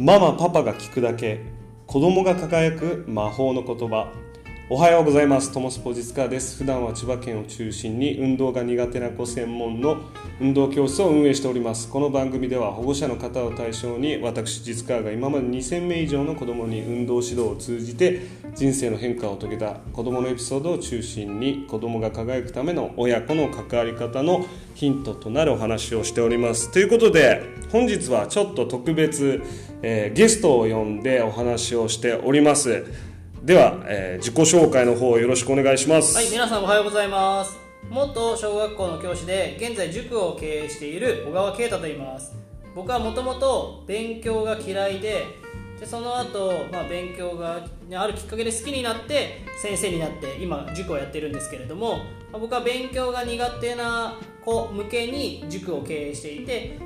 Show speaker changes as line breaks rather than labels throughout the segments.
ママパパが聞くだけ。子供が輝く魔法の言葉。おはようございます。トモスポジツカです。普段は千葉県を中心に運動が苦手な子専門の運動教室を運営しております。この番組では保護者の方を対象に私実カーが今まで2000名以上の子供に運動指導を通じて人生の変化を遂げた子供のエピソードを中心に子供が輝くための親子の関わり方のヒントとなるお話をしております。ということで本日はちょっと特別、えー、ゲストを呼んでお話をしております。では、えー、自己紹介の方よろしくお願いします。
はい皆さんおはようございます。元小学校の教師で現在塾を経営している小川啓太と言います。僕はもともと勉強が嫌いででその後、まあ勉強があるきっかけで好きになって先生になって今塾をやってるんですけれども、まあ、僕は勉強が苦手な子向けに塾を経営していて、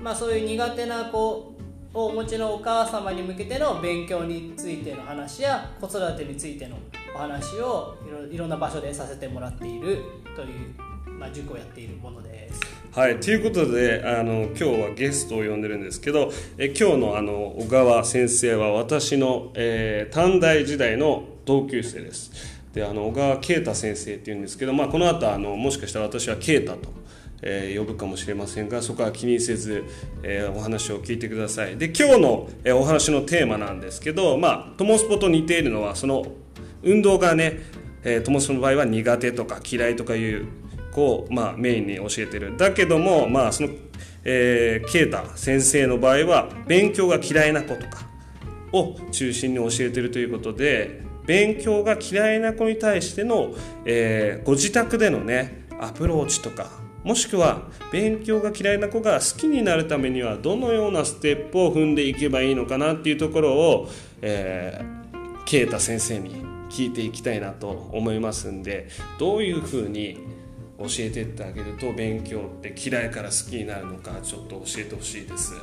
まあ、そういう苦手な子をお持ちのお母様に向けての勉強についての話や子育てについてのお話をいろんな場所でさせてもらっているという、まあ、塾をやっているものです。
はい、ということであの今日はゲストを呼んでるんですけどえ今日のあの小川先生は私の、えー、短大時代の同級生です。であの小川啓太先生っていうんですけど、まあ、この後あのもしかしたら私は啓太とえー、呼ぶかもしれませんがそこは気にせず、えー、お話を聞いてください。で今日の、えー、お話のテーマなんですけどまあトモスポと似ているのはその運動がね、えー、トモスポの場合は苦手とか嫌いとかいう子を、まあ、メインに教えてる。だけどもまあそのえー、啓太先生の場合は勉強が嫌いな子とかを中心に教えてるということで勉強が嫌いな子に対しての、えー、ご自宅でのねアプローチとかもしくは勉強が嫌いな子が好きになるためにはどのようなステップを踏んでいけばいいのかなっていうところを、えー、啓太先生に聞いていきたいなと思いますんでどういうふうに教えてってあげると勉強って嫌いから好きになるのかちょっと教えてほしいです。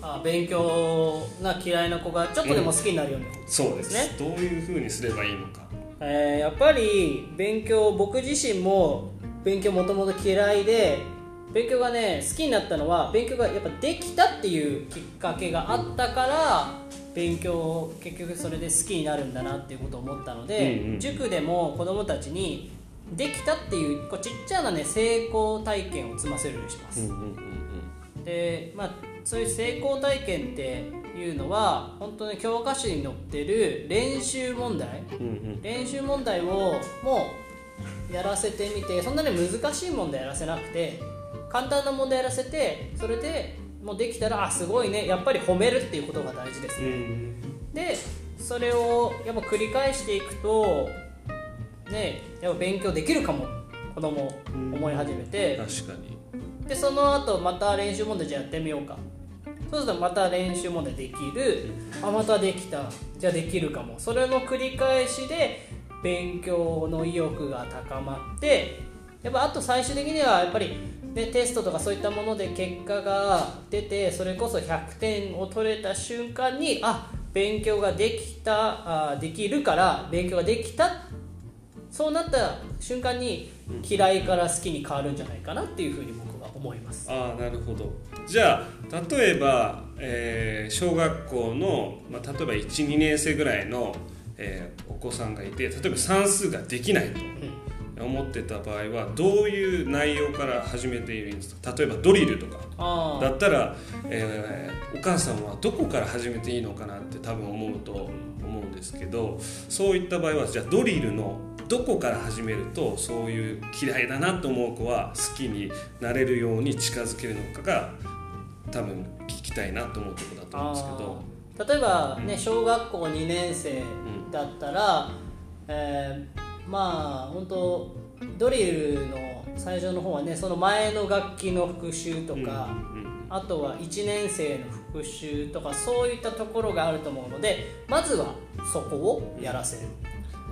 あ勉強が嫌いな子がちょっとでも好きになるように、
うん、そうです。ね。どういうふうにすればいいのか、
えー、やっぱり勉強僕自身も勉強もともと嫌いで勉強がね好きになったのは勉強がやっぱできたっていうきっかけがあったから勉強を結局それで好きになるんだなっていうことを思ったので、うんうん、塾でも子どもたちにできたっていうこうちっちゃなね成功体験を積ませるようにします、うんうんうん、でまあそういう成功体験っていうのは本当に教科書に載ってる練習問題、うんうん、練習問題をもうやらせてみてそんなに難しい問題やらせなくて簡単な問題やらせてそれでもうできたらあすごいねやっぱり褒めるっていうことが大事ですね、でそれをやっぱ繰り返していくとねやっぱ勉強できるかも子供思い始めて。
確かに。
でその後また練習問題じゃやってみようか。そうするとまた練習問題できる。あまたできた。じゃあできるかも。それの繰り返しで勉強の意欲が高まってやっぱあと最終的にはやっぱり、ね、テストとかそういったもので結果が出てそれこそ100点を取れた瞬間にあ勉強ができたあできるから勉強ができたそうなった瞬間に嫌いから好きに変わるんじゃないかなっていうふうに僕は思います。
あなるほど。じゃあ例えば、えー、小学校の、まあ、例えば12年生ぐらいのえー、お子さんがいて例えば算数ができないと思ってた場合はどういう内容から始めているんですか？例えばドリルとか。だったら、えー、お母さんはどこから始めていいのかなって多分思うと思うんですけどそういった場合はじゃあドリルのどこから始めるとそういう嫌いだなと思う子は好きになれるように近づけるのかが多分聞きたいなと思うところだと思うんですけど。
例えばね、小学校2年生だったら、えー、まあ本当ドリルの最初の方はねその前の楽器の復習とか、あとは1年生の復習とかそういったところがあると思うのでまずはそこをやらせる。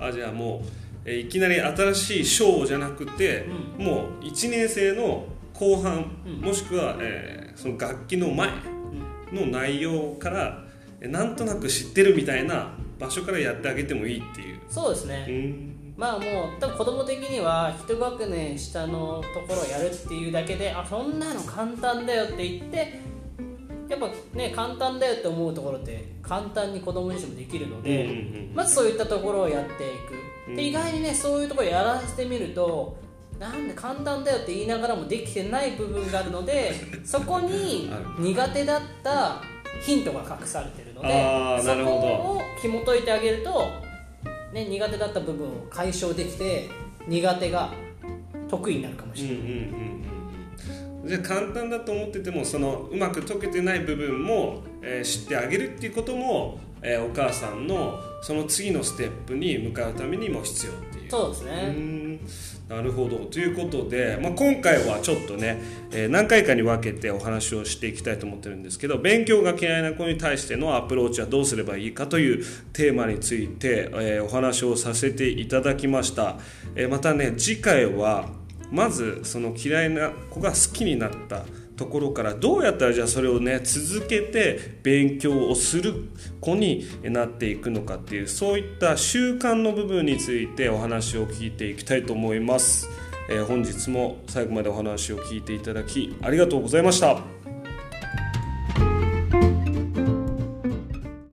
あじゃあもう、えいきなり新しい章じゃなくて、うん、もう1年生の後半、うん、もしくは、えー、その楽器の前の内容からなんとなく知ってるみたいな場所からやってあげてもいいっていう。
そうですね。まあもう多分子供的には一学年下のところをやるっていうだけであそんなの簡単だよって言ってやっぱね簡単だよって思うところって簡単に子供自身もできるので、
うんうんうん
まずそういったところをやっていく。で意外にねそういうところやらせてみるとなんで簡単だよって言いながらもできてない部分があるので そこに苦手だったヒントが隠されてるのでそこを紐解いてあげると、ね、苦手だった部分を解消できて苦手が得意になるかもしれない。
うんうんうんうんじゃあ簡単だと思っててもそのうまく解けてない部分も、えー知ってあげるっていうことも、えーお母さんのその次のステップに向かうためにも必要っていう。う
そうですね、
ん。なるほど。ということで、まあ、今回はちょっとね、えー何回かに分けてお話をしていきたいと思ってるんですけど勉強が嫌いな子に対してのアプローチはどうすればいいかというテーマについて、えーお話をさせていただきました、えーまたね次回はまずその嫌いな子が好きになったところからどうやったらじゃあそれをね続けて勉強をする子になっていくのかっていうそういった習慣の部分についてお話を聞いていきたいと思います、えー本日も最後までお話を聞いていただきありがとうございました。